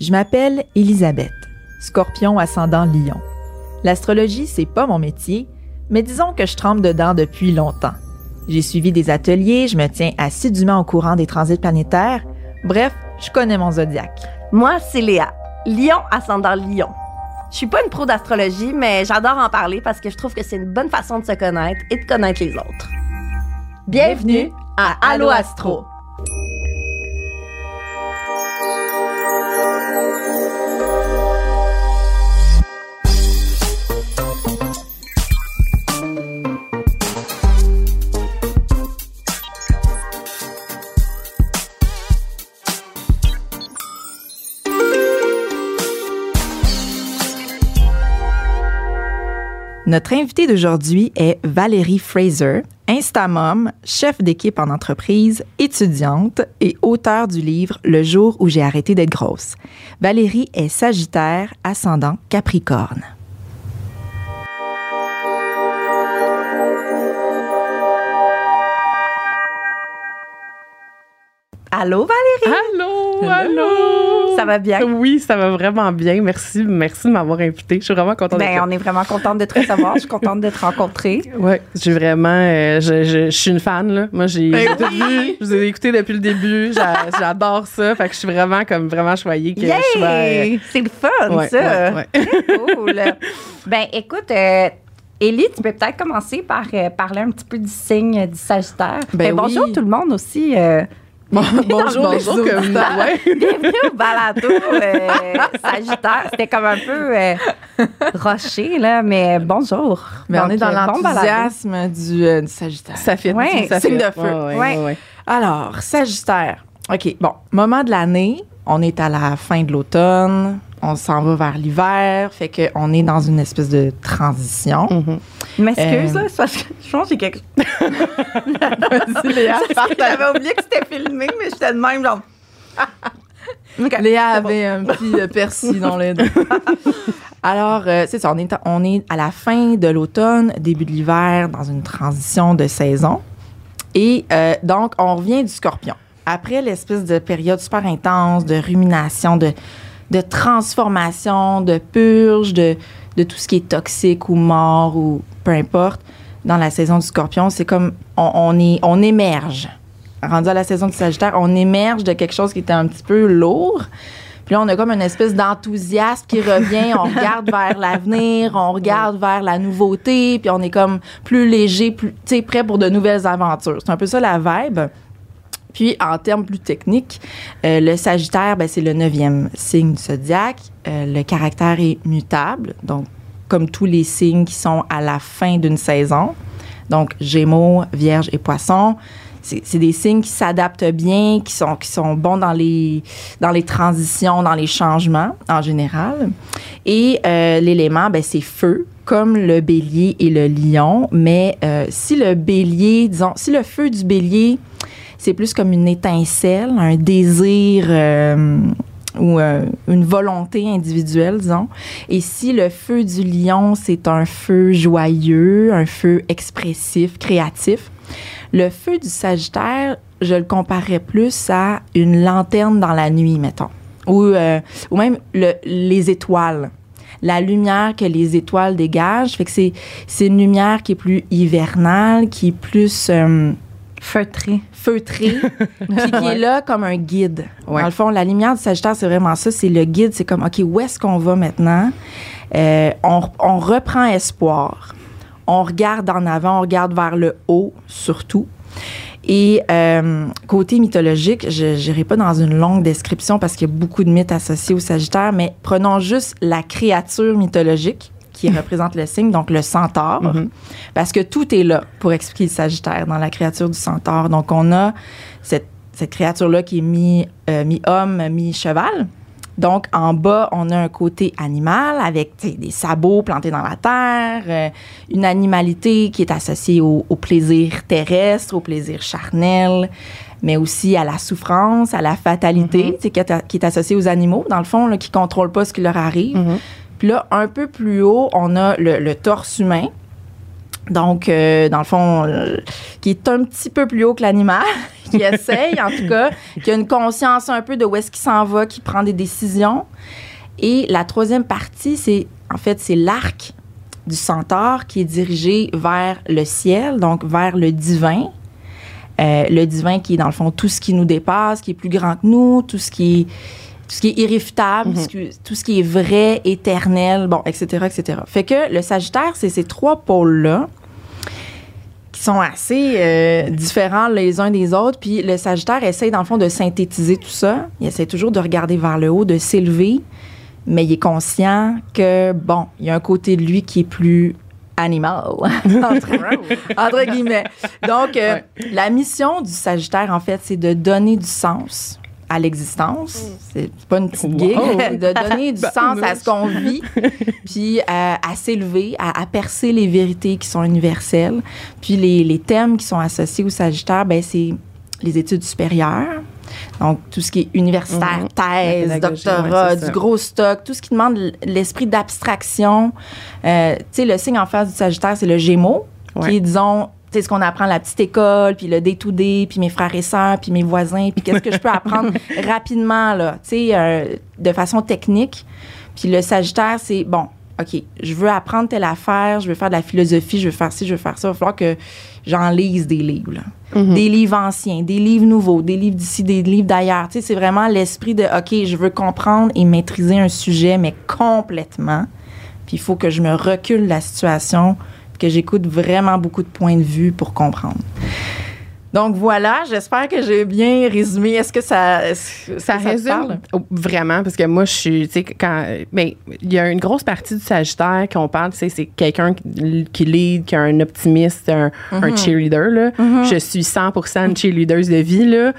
Je m'appelle Elisabeth, scorpion ascendant lion. L'astrologie, c'est pas mon métier, mais disons que je trempe dedans depuis longtemps. J'ai suivi des ateliers, je me tiens assidûment au courant des transits planétaires. Bref, je connais mon zodiaque. Moi, c'est Léa, lion ascendant lion. Je suis pas une pro d'astrologie, mais j'adore en parler parce que je trouve que c'est une bonne façon de se connaître et de connaître les autres. Bienvenue à Allo Astro. Notre invitée d'aujourd'hui est Valérie Fraser, Instamom, chef d'équipe en entreprise, étudiante et auteure du livre Le jour où j'ai arrêté d'être grosse. Valérie est Sagittaire, ascendant Capricorne. Allô Valérie? Allô, allô. Ça va bien? Oui, ça va vraiment bien. Merci, merci de m'avoir invité. Je suis vraiment contente ben, on est vraiment contente de te recevoir. je suis contente de te rencontrer. Oui, j'ai vraiment, euh, je, je, je, suis une fan là. Moi, j'ai, Ben oui. je vous ai écouté depuis le début. J'a, j'adore ça. Fait que je suis vraiment comme vraiment choyée que Yay! je sois. euh, C'est le fun, ouais, ça. ouais, cool. ben, écoute, euh, Élie, tu peux peut-être commencer par euh, parler un petit peu du signe du Sagittaire. Ben bonjour oui. tout le monde aussi. euh, Bon, bonjour, bonjour. réseau. Comme, ouais. Bienvenue au balado euh, Sagittaire. C'était comme un peu euh, roché, là, mais bonjour. Mais on est dans euh, bon l'enthousiasme du, euh, du Sagittaire. Ça fait Ouais, ça signe de feu. Ouais. Alors, Sagittaire. OK, bon, moment de l'année, on est à la fin de l'automne, on s'en va vers l'hiver, fait qu'on est dans une espèce de transition. Euh, là, c'est parce que je pense que j'ai quelque chose. Léa, J'avais oublié que c'était filmé, mais j'étais de même, genre. Léa bon. avait un petit euh, persil dans le dos. Alors, euh, c'est ça, on est, on est à la fin de l'automne, début de l'hiver, dans une transition de saison. Et donc, on revient du scorpion. Après l'espèce de période super intense de rumination, de, de transformation, de purge, de, de tout ce qui est toxique ou mort ou peu importe, dans la saison du scorpion, c'est comme on, on, est, on émerge. Rendu à la saison du Sagittaire, on émerge de quelque chose qui était un petit peu lourd. Puis là, on a comme une espèce d'enthousiasme qui revient. On regarde vers l'avenir, on regarde vers la nouveauté, puis on est comme plus léger, plus, prêt pour de nouvelles aventures. C'est un peu ça la vibe. Puis, en termes plus techniques, euh, le Sagittaire, ben, c'est le neuvième signe du zodiaque. Euh, le caractère est mutable, donc comme tous les signes qui sont à la fin d'une saison. Donc, Gémeaux, Vierge et Poisson. C'est des signes qui s'adaptent bien, qui sont, qui sont bons dans les, dans les transitions, dans les changements en général. Et euh, l'élément, ben, c'est feu, comme le bélier et le lion. Mais si le bélier, disons, si le feu du bélier, c'est plus comme une étincelle, un désir euh, ou euh, une volonté individuelle, disons. Et si le feu du lion, c'est un feu joyeux, un feu expressif, créatif, le feu du Sagittaire, je le comparais plus à une lanterne dans la nuit, mettons, ou, euh, ou même le- les étoiles. La lumière que les étoiles dégagent, fait que c'est c'est une lumière qui est plus hivernale, qui est plus Feutré. feutré, puis qui est là comme un guide. Ouais. Dans le fond, la lumière du Sagittaire, c'est vraiment ça. C'est le guide. C'est comme, OK, où est-ce qu'on va maintenant? Euh, on, on reprend espoir. On regarde en avant, on regarde vers le haut, surtout. Et euh, côté mythologique, je n'irai pas dans une longue description parce qu'il y a beaucoup de mythes associés au Sagittaire, mais prenons juste la créature mythologique qui représente le signe, donc le centaure, Mhm. parce que tout est là pour expliquer le Sagittaire dans la créature du centaure. Donc, on a cette, cette créature-là qui est mi, euh, mi-homme, mi-cheval. Donc, en bas, on a un côté animal avec des sabots plantés dans la terre, euh, une animalité qui est associée au, au plaisir terrestre, au plaisir charnel, mais aussi à la souffrance, à la fatalité, qui, est, qui est associée aux animaux, dans le fond, là, qui ne contrôlent pas ce qui leur arrive. Mhm. Là, un peu plus haut, on a le, le torse humain. Donc, euh, dans le fond, euh, qui est un petit peu plus haut que l'animal. qui essaye, en tout cas, qui a une conscience un peu de où est-ce qu'il s'en va, qui prend des décisions. Et la troisième partie, c'est en fait, c'est l'arc du centaure qui est dirigé vers le ciel, donc vers le divin. Euh, le divin qui est dans le fond tout ce qui nous dépasse, qui est plus grand que nous, tout ce qui est tout ce qui est irréfutable, tout, ce qui, tout, ce qui, est vrai, éternel, bon, etc., etc. Fait que le Sagittaire, c'est ces trois pôles-là qui sont assez euh, différents les uns des autres. Puis le Sagittaire essaye, dans le fond, de synthétiser tout ça. Il essaie toujours de regarder vers le haut, de s'élever, mais il est conscient que, bon, il y a un côté de lui qui est plus animal, entre, guillemets. Donc, euh, la mission du Sagittaire, en fait, c'est de donner du sens à l'existence. C'est pas une petite gig. de donner du sens à ce qu'on vit, puis à, s'élever, à, percer les vérités qui sont universelles. Puis les, les thèmes qui sont associés au Sagittaire, ben c'est les études supérieures, donc, tout ce qui est universitaire, mhm. thèse, doctorat, du gros stock, tout ce qui demande l'esprit d'abstraction. Euh, tu sais, le signe en face du Sagittaire, c'est le Gémeaux, qui est, disons, sais, ce qu'on apprend à la petite école, puis le day-to-day, puis mes frères et sœurs, puis mes voisins, puis qu'est-ce que je peux apprendre rapidement, là, tu sais, euh, de façon technique. Puis le Sagittaire, c'est, bon, OK, je veux apprendre telle affaire, je veux faire de la philosophie, je veux faire ci, je veux faire ça. Il va falloir que j'en lise des livres. Mm-hmm. Des livres anciens, des livres nouveaux, des livres d'ici, des livres d'ailleurs. Tu sais, c'est vraiment l'esprit de OK, je veux comprendre et maîtriser un sujet, mais complètement. Puis il faut que je me recule la situation, que j'écoute vraiment beaucoup de points de vue pour comprendre. Donc voilà, j'espère que j'ai bien résumé. Est-ce que ça ça, résume? vraiment parce que moi je suis tu sais quand mais ben, il y a une grosse partie du Sagittaire qu'on parle, tu sais c'est quelqu'un qui lead, qui a un optimiste, un, mm-hmm. cheerleader là. Mm-hmm. Je suis 100% une cheerleader de vie là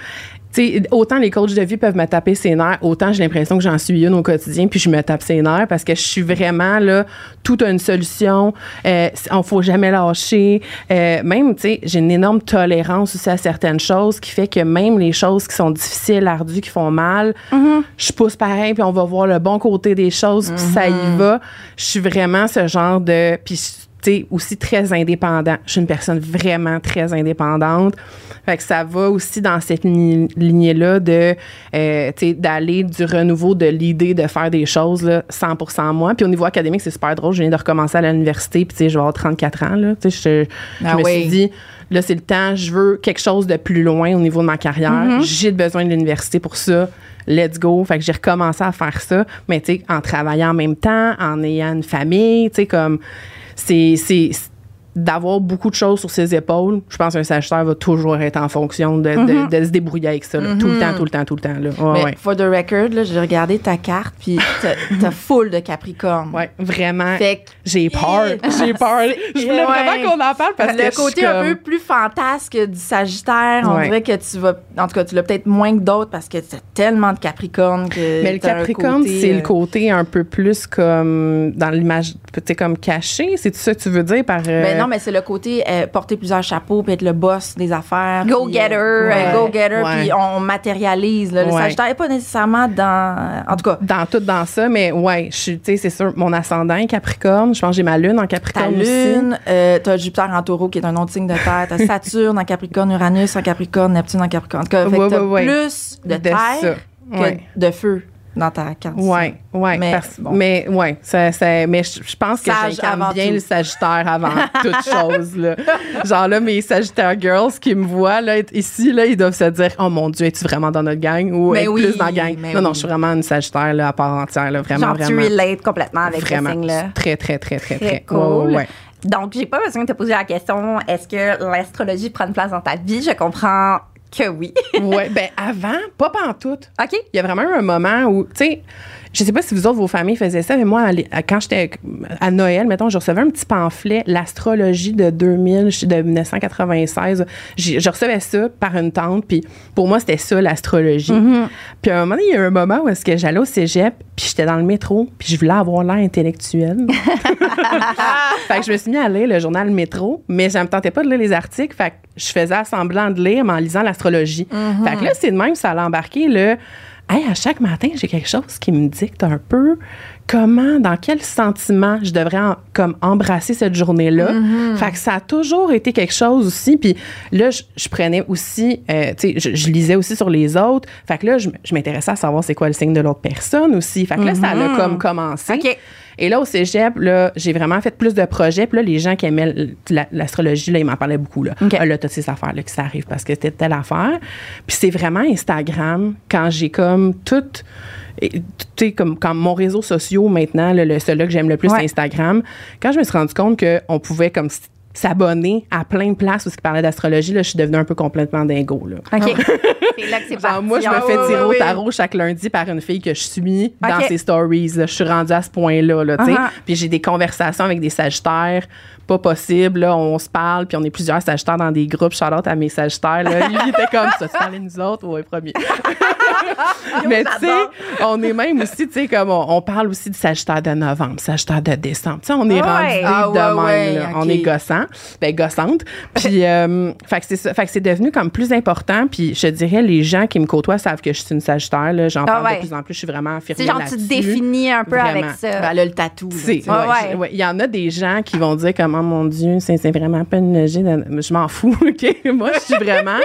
autant les coachs de vie peuvent me taper ses nerfs, autant j'ai l'impression que j'en suis une au quotidien, puis je me tape ses nerfs parce que je suis vraiment là, tout a une solution. Euh, on faut jamais lâcher. Euh, même, tu sais, j'ai une énorme tolérance aussi à certaines choses qui fait que même les choses qui sont difficiles, ardues, qui font mal, mm-hmm. je pousse pareil, puis on va voir le bon côté des choses, puis ça y mm-hmm. va. Je suis vraiment ce genre de. Puis aussi très indépendant. Je suis une personne vraiment très indépendante. Fait que ça va aussi dans cette lignée-là de, euh, d'aller du renouveau de l'idée de faire des choses là, 100% moi. Puis au niveau académique, c'est super drôle. Je viens de recommencer à l'université, puis je vais avoir 34 ans, là. Sais, je, ah me suis dit, là, c'est le temps, je veux quelque chose de plus loin au niveau de ma carrière. Mm-hmm. J'ai besoin de l'université pour ça let's go. Fait que j'ai recommencé à faire ça, mais tu sais, en travaillant en même temps, en ayant une famille, tu sais, comme c'est d'avoir beaucoup de choses sur ses épaules, je pense qu'un sagittaire va toujours être en fonction de, de, mm-hmm. se débrouiller avec ça, tout le temps, mm-hmm. tout le temps, tout le temps. Là. Mais for the record, j'ai regardé ta carte, puis t'as full de Capricorne. Ouais, vraiment. J'ai peur. J'ai peur. Je voulais vraiment qu'on en parle parce que. Le côté un peu plus fantasque du Sagittaire, on dirait que tu vas. En tout cas, tu l'as peut-être moins que d'autres parce que t'as tellement de Capricorne que. Mais le Capricorne, c'est le euh, côté un peu plus comme dans l'image, peut-être comme caché. C'est ça que tu veux dire par. Euh, ben mais c'est le côté euh, porter plusieurs chapeaux puis être le boss des affaires. Go-getter, euh, euh, go-getter, puis on matérialise. le Sagittaire n'est pas nécessairement dans. En tout cas. Dans tout dans ça, mais ouais, tu sais, c'est sûr, mon ascendant est Capricorne. Je pense que j'ai ma lune en Capricorne. Ta lune, tu as Jupiter en taureau qui est un autre signe de terre. Tu as Saturne en Capricorne, Uranus en Capricorne, Neptune en Capricorne. En tout cas, plus de, terre que de feu dans ta carte. Oui, oui. Mais, mais ouais, ça, ça, mais je pense que j'incarne bien le Sagittaire avant toute chose. Là. Genre là, mes Sagittaire girls qui me voient là, ici, là, ils doivent se dire Oh mon Dieu, es-tu vraiment dans notre gang ou oui, plus dans la gang? Non, non, je suis vraiment une Sagittaire là, à part entière. Là, vraiment, Genre, vraiment. tu relates complètement avec vraiment, ce signe-là. Très, très, très, très, très. cool. ouais. Donc, j'ai pas besoin de te poser la question est-ce que l'astrologie prend une place dans ta vie? Je comprends que oui. oui, ben avant, pas pantoute. OK. Il y a vraiment eu un moment où, tu sais, je sais pas si vous autres, vos familles faisaient ça, mais moi, quand j'étais à Noël, mettons, je recevais un petit pamphlet, l'astrologie de 2000, de 1996. Je recevais ça par une tante, puis pour moi, c'était ça, l'astrologie. Mm-hmm. Puis à un moment il y a un moment où est-ce que j'allais au cégep, puis j'étais dans le métro, puis je voulais avoir l'air intellectuel. fait que je me suis mis à lire le journal Métro, mais je me tentais pas de lire les articles, fait que je faisais semblant de lire, mais en lisant l'astrologie. Mm-hmm. Fait que là, c'est de même, ça a embarqué le à chaque matin, j'ai quelque chose qui me dicte un peu comment, dans quel sentiment je devrais en- comme embrasser cette journée-là. Mm-hmm. Fait que ça a toujours été quelque chose aussi. Puis là, je, je prenais aussi, euh, tu sais, je, je lisais aussi sur les autres. Fait que là, je, m'intéressais à savoir c'est quoi le signe de l'autre personne aussi. Fait que là, ça a comme commencé. Et là, au cégep, là, j'ai vraiment fait plus de projets. Puis là, les gens qui aimaient la- l'astrologie, là, ils m'en parlaient beaucoup. Là, OK. Ah, là t'as ces affaires-là qui s'arrivent parce que c'était telle affaire. Puis c'est vraiment Instagram, quand j'ai comme tout... et, Tu sais, comme quand mon réseau social maintenant, là, le celui que j'aime le plus, Ouais. c'est Instagram. Quand je me suis rendu compte qu'on pouvait comme s'abonner à plein de places où ils parlaient d'astrologie, là, je suis devenue un peu complètement dingo. Là. OK. c'est là que c'est parti. moi, je me Ah, fais tirer au tarot chaque lundi par une fille que je suis dans OK. ses stories. là. Je suis rendue à ce point-là. Là. Uh-huh. Puis j'ai des conversations avec des sagittaires. Pas possible. Là, on se parle, puis on est plusieurs sagittaires dans des groupes. Shout-out à mes sagittaires. Là. Lui, il était comme ça. Tu parlais de nous autres? Oui, premier. Mais tu sais, on est même aussi, tu sais, comme on, on parle aussi du sagittaire de novembre, sagittaire de décembre. Tu sais, on est Ouais. rendu Ah, de ouais, même. ouais. On est gossant, ben gossante. Puis, euh, fait que c'est ça. Fait que c'est devenu comme plus important. Puis, je te dirais, les gens qui me côtoient savent que je suis une sagittaire. Là. J'en Ah, parle ouais. de plus en plus. Je suis vraiment affirmée C'est genre, tu te là-dessus. définis un peu avec ça. Ben, elle a le tatou. là, Tu sais, tu sais. Ouais, ouais, ouais. je- ouais. Il y en a des gens qui vont dire comme, oh mon Dieu, c'est c'est vraiment pas une logique. de- Je m'en fous, OK? Moi, je suis vraiment...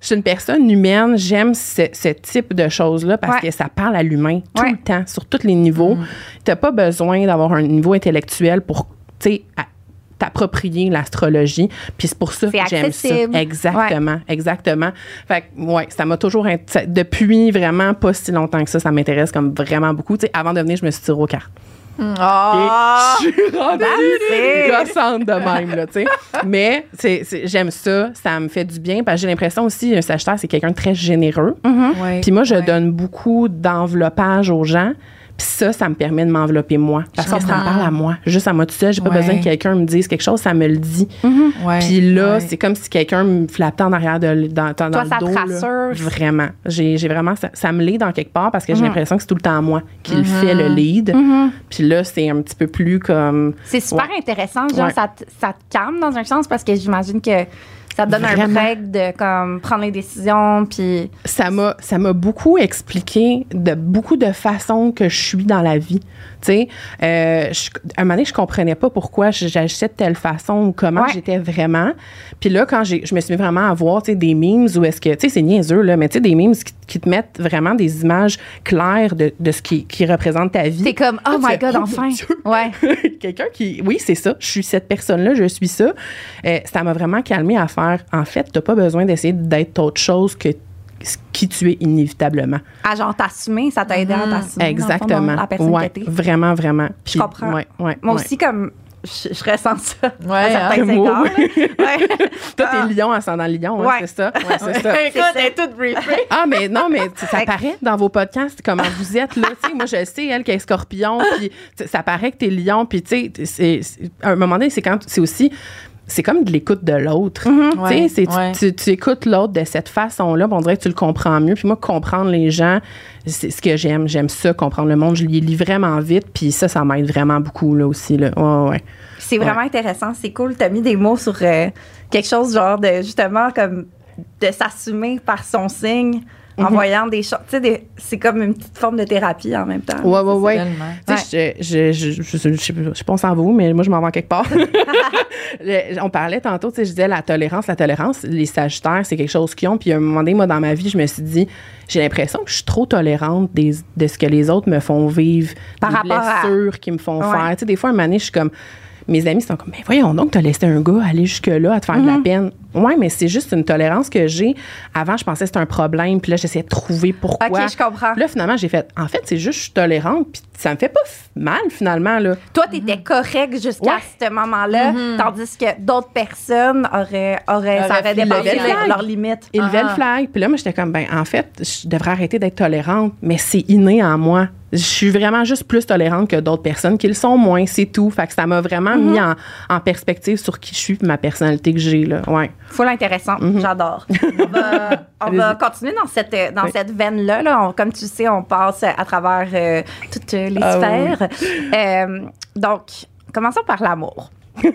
Je suis une personne humaine. J'aime ce, ce type de choses-là parce Ouais. que ça parle à l'humain tout Ouais. le temps, sur tous les niveaux. Tu n'as pas besoin d'avoir un niveau intellectuel pour, tu sais, à- t'approprier l'astrologie. Puis c'est pour ça que j'aime ça. Exactement, exactement. Fait que, ouais, ça m'a toujours... ça- Depuis vraiment pas si longtemps que ça, ça m'intéresse comme vraiment beaucoup. Tu sais, avant de venir, je me suis tirée aux cartes. Ah! Je suis rendue gossante de même, là, tu sais. Mais j'aime ça, ça me fait du bien, parce que j'ai l'impression aussi, un sagittaire, c'est quelqu'un de très généreux. Ouais. Puis moi, je Ouais. donne beaucoup d'enveloppage aux gens. Puis ça, ça me permet de m'envelopper moi. Parce que ça me parle à moi. Juste à moi tout seul. J'ai pas Ouais. besoin que quelqu'un me dise quelque chose, ça me le dit. Ouais, Puis là, ouais. c'est comme si quelqu'un me flattait en arrière de, dans, dans, Toi, ça le te dos. rassure? Vraiment. J'ai, vraiment... Ça, ça me l'est dans quelque part parce que j'ai Mhm. l'impression que c'est tout le temps moi qui le fait, le lead. Puis là, c'est un petit peu plus comme... C'est super intéressant. Genre, ça, te, ça te calme dans un sens parce que j'imagine que ça te donne un break de comme, prendre les décisions. Puis. ça m'a ça m'a beaucoup expliqué de beaucoup de façons que je suis dans la vie. Tu sais, euh, à un moment donné, je comprenais pas pourquoi j'agissais de telle façon ou comment Ouais. j'étais vraiment. Puis là, quand je me suis mis vraiment à voir, tu sais, des memes où est-ce que, tu sais, c'est niaiseux, là, mais tu sais, des memes qui, qui te mettent vraiment des images claires de, de ce qui, qui représente ta vie. T'es comme, oh Là, my fais, God, oh enfin. Ouais. Quelqu'un qui. Oui, c'est ça. Je suis cette personne-là, je suis ça. Euh, ça m'a vraiment calmé à faire. En fait, tu pas besoin d'essayer d'être autre chose que qui tu es inévitablement. À genre t'assumer, ça t'a aidé à t'assumer. dans le fond, dans Exactement. La personne ouais, que vraiment, vraiment. Je comprends. Ouais, ouais, Moi ouais. aussi, comme. Je, je ressens ça. Ouais, à certains hein, égards. Ouais. Toi, t'es lion ascendant lion, hein, Ouais. c'est ça? Ouais, c'est ça. Écoute, elle est toute briefée. Ah, mais non, mais ça paraît dans vos podcasts comment vous êtes, là. Tu sais, moi, je sais, elle, qui est scorpion, puis ça paraît que t'es lion, puis tu sais, à un moment donné, c'est quand, c'est aussi, c'est comme de l'écoute de l'autre. Tu Ouais, c'est- tu- ouais. tu, tu écoutes l'autre de cette façon-là, on dirait que tu le comprends mieux. Puis moi, comprendre les gens, c'est ce que j'aime. J'aime ça, comprendre le monde. Je les lis vraiment vite, puis ça, ça m'aide vraiment beaucoup, là, aussi, là. Ouais, ouais. C'est vraiment intéressant. C'est cool. T'as mis des mots sur euh, quelque chose genre de justement comme de s'assumer par son signe en Mhm. voyant des choses. Tu sais, des- c'est comme une petite forme de thérapie en même temps. Ouais, ouais, ouais. Tellement. Tu sais, je, s'en va où, mais moi, je m'en vais quelque part. Le- on parlait tantôt, tu sais, je disais la tolérance. La tolérance, les sagittaires, c'est quelque chose qu'ils ont. Puis à un moment donné, moi, dans ma vie, je me suis dit, j'ai l'impression que je suis trop tolérante des- de ce que les autres me font vivre, Par des rapport à- blessures qu'ils me font Ouais. faire. Tu sais, des fois, un moment donné, je suis comme... Mes amis sont comme, mais voyons donc, t'as laissé un gars aller jusque-là à te faire de la peine. Ouais, mais c'est juste une tolérance que j'ai. Avant, je pensais que c'était un problème, puis là, j'essayais de trouver pourquoi. Ok, je comprends. Puis Là, finalement, j'ai fait, en fait, c'est juste, je suis tolérante, puis ça me fait pas mal, finalement, là. Toi, t'étais correct jusqu'à Ouais. ce moment-là, tandis que d'autres personnes auraient, auraient, ça aurait dépassé le leur- leurs limites. Il levait le Ah. flag. Puis là, moi, j'étais comme, ben, en fait, je devrais arrêter d'être tolérante, mais c'est inné en moi. Je suis vraiment juste plus tolérante que d'autres personnes qui le sont moins, c'est tout. Fait que ça m'a vraiment mis en, en perspective sur qui je suis et ma personnalité que j'ai, là. Ouais. Full intéressant. J'adore. On va, on va Allez-y. continuer dans cette, dans Oui. cette veine-là. là. On- comme tu sais, on passe à travers euh, toutes les Ah sphères. Euh, donc, commençons par l'amour.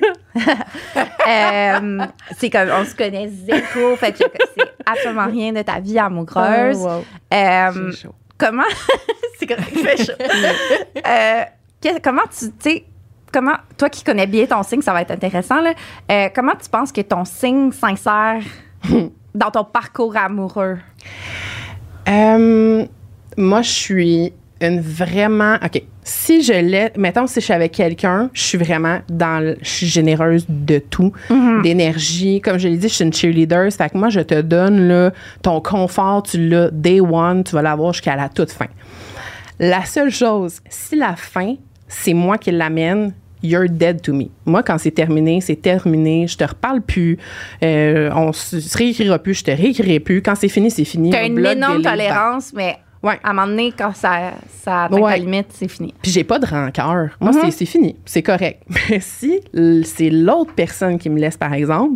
Euh, c'est comme, on se connaît zéro, fait que c'est absolument rien de ta vie amoureuse. Oh, wow. Euh, J'ai chaud. comment, c'est correct, il fait chaud. Euh, que- comment tu, tu sais, comment, toi qui connais bien ton signe, ça va être intéressant, là, euh, comment tu penses que ton signe s'insère dans ton parcours amoureux? Euh, moi, je suis une vraiment. OK. Si je l'ai. Mettons, si je suis avec quelqu'un, je suis vraiment dans. le- Je suis généreuse de tout, d'énergie. Comme je l'ai dit, je suis une cheerleader. Ça fait que moi, je te donne là, ton confort, tu l'as day one, tu vas l'avoir jusqu'à la toute fin. La seule chose, si la fin, c'est moi qui l'amène, you're dead to me. Moi, quand c'est terminé, c'est terminé. Je te reparle plus. Euh, on se se réécrira plus. Je te réécrirai plus. Quand c'est fini, c'est fini. T'as une énorme tolérance, mais Ouais. à un moment donné, quand ça, ça atteint ta Ouais. limite, c'est fini. Puis j'ai pas de rancœur. Moi, Mhm. c'est- c'est fini. C'est correct. Mais si c'est l'autre personne qui me laisse, par exemple,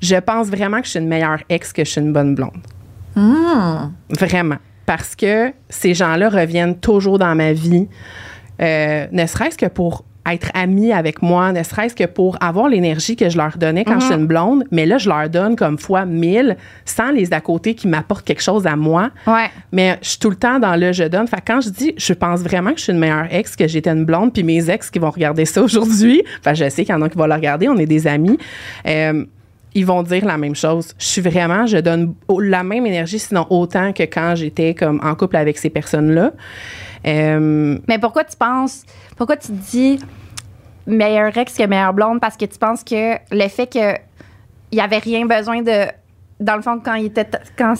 je pense vraiment que je suis une meilleure ex que je suis une bonne blonde. Vraiment. Parce que ces gens-là reviennent toujours dans ma vie, euh, ne serait-ce que pour être amis avec moi, ne serait-ce que pour avoir l'énergie que je leur donnais quand je suis une blonde, mais là, je leur donne comme fois mille sans les à côté qui m'apportent quelque chose à moi. Ouais. Mais je suis tout le temps dans le je donne. Fait que quand je dis, je pense vraiment que je suis une meilleure ex, que j'étais une blonde, puis mes ex qui vont regarder ça aujourd'hui, enfin, je sais qu'il y en a qui vont le regarder, on est des amis. euh, ils vont dire la même chose. Je suis vraiment, je donne la même énergie, sinon autant que quand j'étais comme en couple avec ces personnes-là. Euh, Mais pourquoi tu penses, pourquoi tu dis meilleur ex que meilleure blonde? Parce que tu penses que le fait que il y avait rien besoin de. Dans le fond, quand ils étaient, quand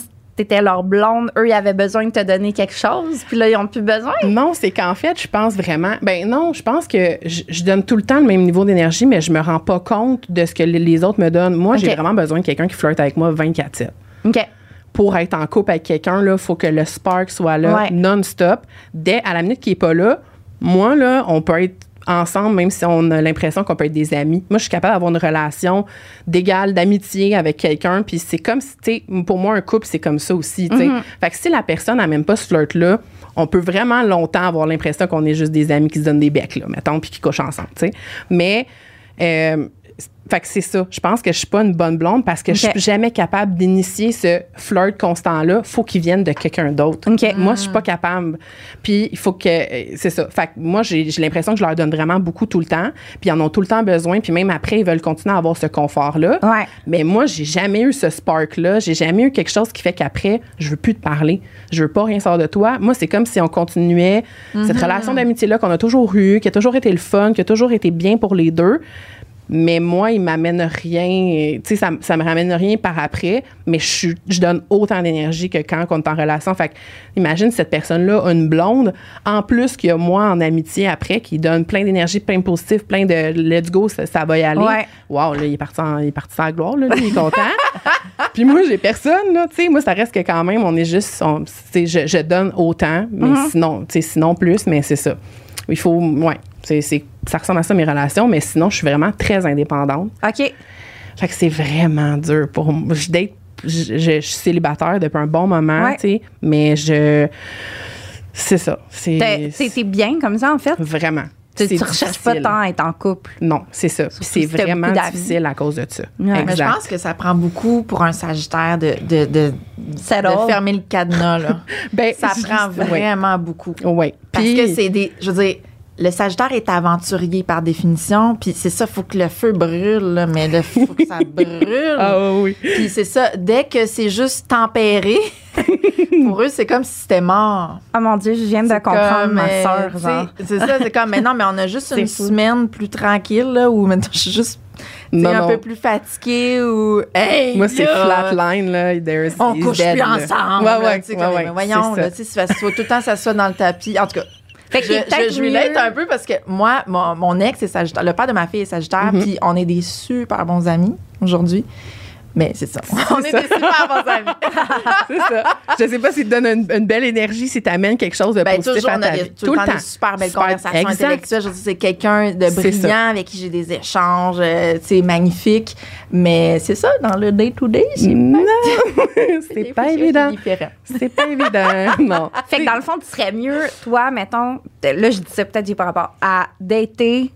t'étais leur blonde, eux, ils avaient besoin de te donner quelque chose, puis là, ils ont plus besoin? Non, c'est qu'en fait, je pense vraiment. Ben non, je pense que je, je donne tout le temps le même niveau d'énergie, mais je me rends pas compte de ce que les- autres me donnent. Moi, j'ai vraiment besoin de quelqu'un qui flirte avec moi 24-7. OK. Pour être en couple avec quelqu'un, il faut que le spark soit là Ouais. non-stop. Dès à la minute qu'il est pas là, moi, là, on peut être ensemble, même si on a l'impression qu'on peut être des amis. Moi, je suis capable d'avoir une relation d'égal, d'amitié avec quelqu'un. Puis c'est comme si, tu sais, pour moi, un couple, c'est comme ça aussi, sais. Fait que si la personne n'a même pas ce flirt-là, on peut vraiment longtemps avoir l'impression qu'on est juste des amis qui se donnent des becs, là, mettons, puis qui couchent ensemble, tu sais. Mais, euh, fait que c'est ça. Je pense que je suis pas une bonne blonde parce que je Ok. suis jamais capable d'initier ce flirt constant-là. Faut qu'il vienne de quelqu'un d'autre. Moi, je suis pas capable. Puis il faut que euh, c'est ça. Fait que moi, j'ai j'ai l'impression que je leur donne vraiment beaucoup tout le temps. Puis ils en ont tout le temps besoin. Puis même après, ils veulent continuer à avoir ce confort-là. Ouais. Mais moi, j'ai jamais eu ce spark-là. J'ai jamais eu quelque chose qui fait qu'après, je veux plus te parler. Je veux pas rien savoir de toi. Moi, c'est comme si on continuait cette relation d'amitié-là qu'on a toujours eue, qui a toujours été le fun, qui a toujours été bien pour les deux. Mais moi, il m'amène rien. Tu sais, ça, ça me ramène rien par après, mais je, je donne autant d'énergie que quand on est en relation. Fait que, imagine cette personne-là une blonde, en plus qu'il y a moi en amitié après, qui donne plein d'énergie, plein de positif, plein de let's go, ça, ça va y aller. Ouais. Wow, là, il est parti en, il est parti sans gloire, là, lui, il est content. Puis moi, j'ai personne, là, tu sais. Moi, ça reste que quand même, on est juste, on- je, je donne autant, mais sinon, tu sais, sinon plus, mais c'est ça. Il faut, ouais, c'est, c'est- ça ressemble à ça mes relations, mais sinon, je suis vraiment très indépendante. OK. Fait que c'est vraiment dur pour moi. Je, date- je, je- je suis célibataire depuis un bon moment, Ouais. tu sais, mais je. C'est ça. C'est. T'es- t'es bien comme ça, en fait? Vraiment. Tu, C'est tu recherches pas tant à être en couple. Non, c'est ça. Puis c'est si vraiment difficile à cause de ça. Ouais. Mais je pense que ça prend beaucoup pour un Sagittaire de, de, de, fermer le cadenas. Là. Ben, ça juste- prend ouais. vraiment beaucoup. Oui. Parce Puis- que c'est des. Je veux dire, le Sagittaire est aventurier par définition, puis c'est ça, faut que le feu brûle, là, mais il faut que ça brûle. Ah oui. Puis c'est ça, dès que c'est juste tempéré, pour eux, c'est comme si c'était mort. Oh mon Dieu, je viens de comprendre comme, ma euh, soeur, genre. C'est ça, c'est comme, mais non, mais on a juste une fou. semaine plus tranquille, là, où maintenant je suis juste Non, un non. peu plus fatiguée, ou. Hey, Moi, c'est flatline, là. There's, On couche dead, plus là. ensemble. Ouais, là, ouais, tu sais, ouais, comme, ouais, mais voyons, là, tu sais, ça soit tout le temps, ça soit dans le tapis. En tout cas. Fait qu'il est je, peut-être je, relate un peu parce que moi, mon, mon ex est Sagittaire. Le père de ma fille est Sagittaire, Mhm. puis on est des super bons amis aujourd'hui. Mais c'est ça. On est ça. des super bons amis. C'est ça. Je sais pas si te donne une, une belle énergie, si t'amènes quelque chose de Ben, positif toujours, à on ta a vie. tout, le temps, des super belles Super- conversations exact. intellectuelles. Je veux dire, c'est quelqu'un de brillant avec qui j'ai des échanges. euh, c'est magnifique. Mais c'est ça, dans le day-to-day, c'est Non, c'est pas c'est évident. différent. C'est pas évident, non. Fait que dans le fond, tu serais mieux, toi, mettons, là, je dis ça peut-être par rapport à dater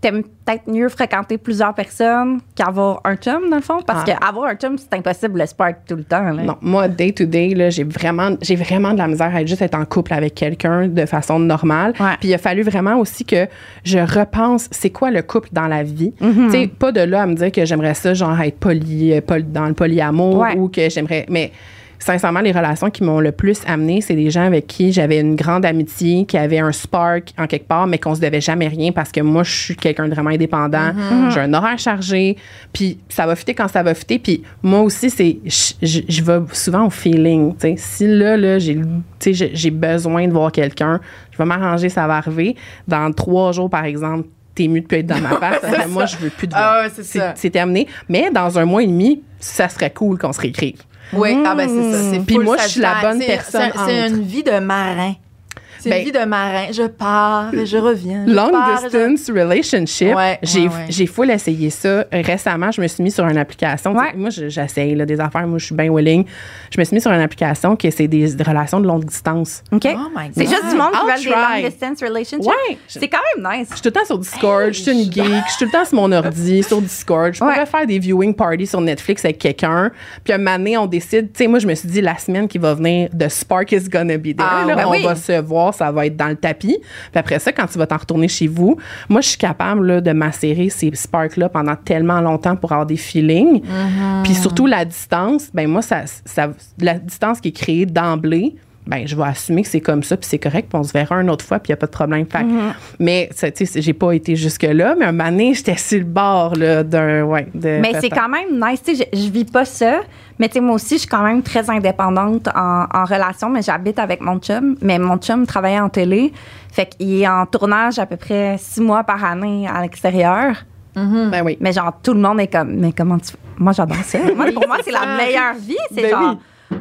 t'aimes peut-être mieux fréquenter plusieurs personnes qu'avoir un chum, dans le fond? Parce Ah. qu'avoir un chum, c'est impossible le spark tout le temps. là. Non, moi, day to day, là, j'ai vraiment, j'ai vraiment de la misère à juste être en couple avec quelqu'un de façon normale. Ouais. Puis il a fallu vraiment aussi que je repense, c'est quoi le couple dans la vie. Mm-hmm. Tu sais, pas de là à me dire que j'aimerais ça, genre être poly, euh, poly- dans le polyamour Ouais. ou que j'aimerais, mais sincèrement, les relations qui m'ont le plus amené, c'est des gens avec qui j'avais une grande amitié, qui avaient un spark en quelque part, mais qu'on se devait jamais rien parce que moi, je suis quelqu'un de vraiment indépendant. J'ai un horaire chargé, puis ça va fitter quand ça va fitter. Puis moi aussi, c'est je, vais souvent au feeling. Si là, là j'ai le- tu sais, j'ai j'ai besoin de voir quelqu'un, je vais m'arranger, ça va arriver. Dans trois jours, par exemple, t'es mieux de plus être dans ma face. moi, je veux plus de Ah ouais, c'est ça. C'est terminé. Mais dans un mois et demi, ça serait cool qu'on se réécrive. Oui, ah ben c'est ça. c'est Puis moi, je suis la bonne personne C'est une vie de marin. C'est Ben- une vie de marin. Je pars et je reviens. je Long pars et je- distance relationship. Ouais, j'ai ouais, full essayé ça. Récemment, je me suis mis sur une application. Moi, je- j'essaye des affaires. Moi, je suis bien willing. Je me suis mis sur une application que c'est des relations de longue distance. OK? Oh c'est juste du monde qui veut des long distance relationships. Ouais. C'est quand même nice. Je suis tout le temps sur Discord, je suis une geek, je suis tout le temps sur mon ordi, sur Discord. Je pourrais faire des viewing parties sur Netflix avec quelqu'un. Puis un moment donné, on décide, tu sais, moi, je me suis dit, la semaine qui va venir, The Spark is gonna be there. Ah, là. ben on oui. va se voir, ça va être dans le tapis. Puis après ça, quand tu vas t'en retourner chez vous, moi, je suis capable là, de macérer ces sparks-là pendant tellement longtemps pour avoir des feelings. Puis surtout, la distance, ben moi, ça, ça, la distance qui est créée d'emblée, ben je vais assumer que c'est comme ça, puis c'est correct, puis on se verra une autre fois, puis il n'y a pas de problème. Fait que- Mais, ça, tu sais, j'ai pas été jusque-là, mais un moment donné, j'étais sur le bord là, d'un. Ouais, de Mais c'est quand même nice. Tu sais, je, je vis pas ça. Mais tu sais, moi aussi, je suis quand même très indépendante en, en relation, mais j'habite avec mon chum. Mais mon chum travaillait en télé. Fait qu'il est en tournage à peu près six mois par année à l'extérieur. Ben oui. Mais genre, tout le monde est comme, mais comment tu. Moi, j'adore ça. Moi, pour moi, c'est la meilleure vie. C'est Ben genre, oui.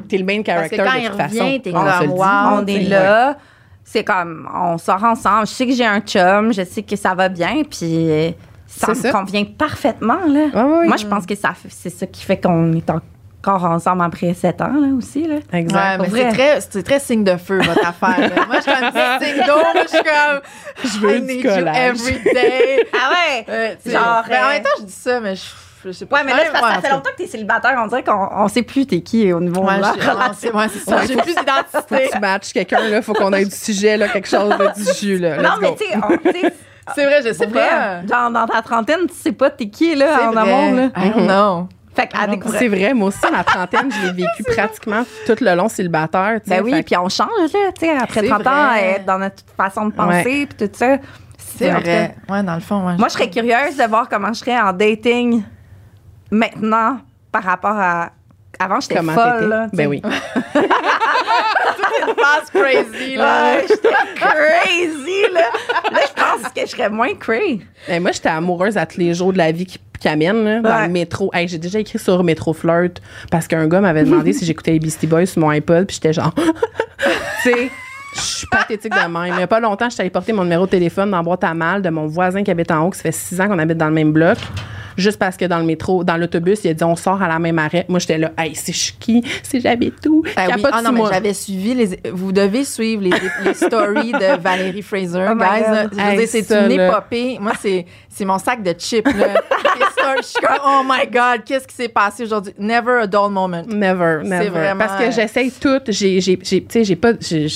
T'es le main Parce que character quand de il toute façon. revient, t'es comme, wow. on est là. C'est comme, on sort ensemble. Je sais que j'ai un chum, je sais que ça va bien, puis ça me ça. convient parfaitement, là. Oui. Moi, je pense que ça, c'est ça qui fait qu'on est encore ensemble après sept ans, là, aussi, là. Exact. Ouais, mais c'est très, c'est très signe de feu, votre affaire. là. Moi, je suis petit signe d'eau. moi, Je suis comme. Je veux I du need you every day. Ah ouais? Euh, Genre, ben, en euh, même temps, je dis ça, mais je, je sais pas. Ouais, mais là, c'est parce que ça Ouais, fait longtemps que t'es célibataire. On dirait qu'on on sait plus t'es qui au niveau Ouais, de la je- relation. ouais, c'est ça. Ouais, J'ai faut- plus Faut d'identité. que tu matches quelqu'un, là. Faut qu'on ait du sujet, là, quelque chose du jus, là. Non, mais tu sais, C'est vrai, je sais pas. genre, dans ta trentaine, tu sais pas t'es qui, là, en vrai. amour, là. I don't know. Fait qu'à découvrir. C'est vrai, moi aussi, ma trentaine, je l'ai vécu pratiquement tout le long célibataire. Ben oui, puis on change, là, tu sais, après C'est 30 ans, euh, dans notre façon de penser, puis tout ça. C'est cas, vrai. Ouais, dans le fond, ouais. Moi, je serais curieuse de voir comment je serais en dating maintenant par rapport à. Avant, j'étais Comment folle, là. Ben oui. fast crazy, là. Ouais, j'étais crazy, là. Là, je pense que je serais moins crazy. Ben, moi, j'étais amoureuse à tous les jours de la vie qui, qui amène, là, dans Ouais. le métro. Hey, j'ai déjà écrit sur Métro Flirt parce qu'un gars m'avait demandé si j'écoutais les Beastie Boys sur mon iPod, puis j'étais genre, tu sais, je suis pathétique de même. Il n'y a pas longtemps, j'étais allée porter mon numéro de téléphone dans la boîte à mal de mon voisin qui habite en haut, ça fait six ans qu'on habite dans le même bloc. Juste parce que dans le métro, dans l'autobus, il a dit on sort à la même arrêt. Moi, j'étais là, hey, c'est qui? C'est j'habite où? Ah oui. Ah non, mais j'avais suivi les. Vous devez suivre les, les stories de Valérie Fraser, Oh guys. Je Hey, c'est une épopée. Moi, c'est, c'est mon sac de chips, là. Les stories, je suis comme, oh my God, qu'est-ce qui s'est passé aujourd'hui? Never a dull moment. Never, never. vraiment- Parce que j'essaye tout. J'ai, j'ai, j'ai, tu sais, j'ai pas. j'ai-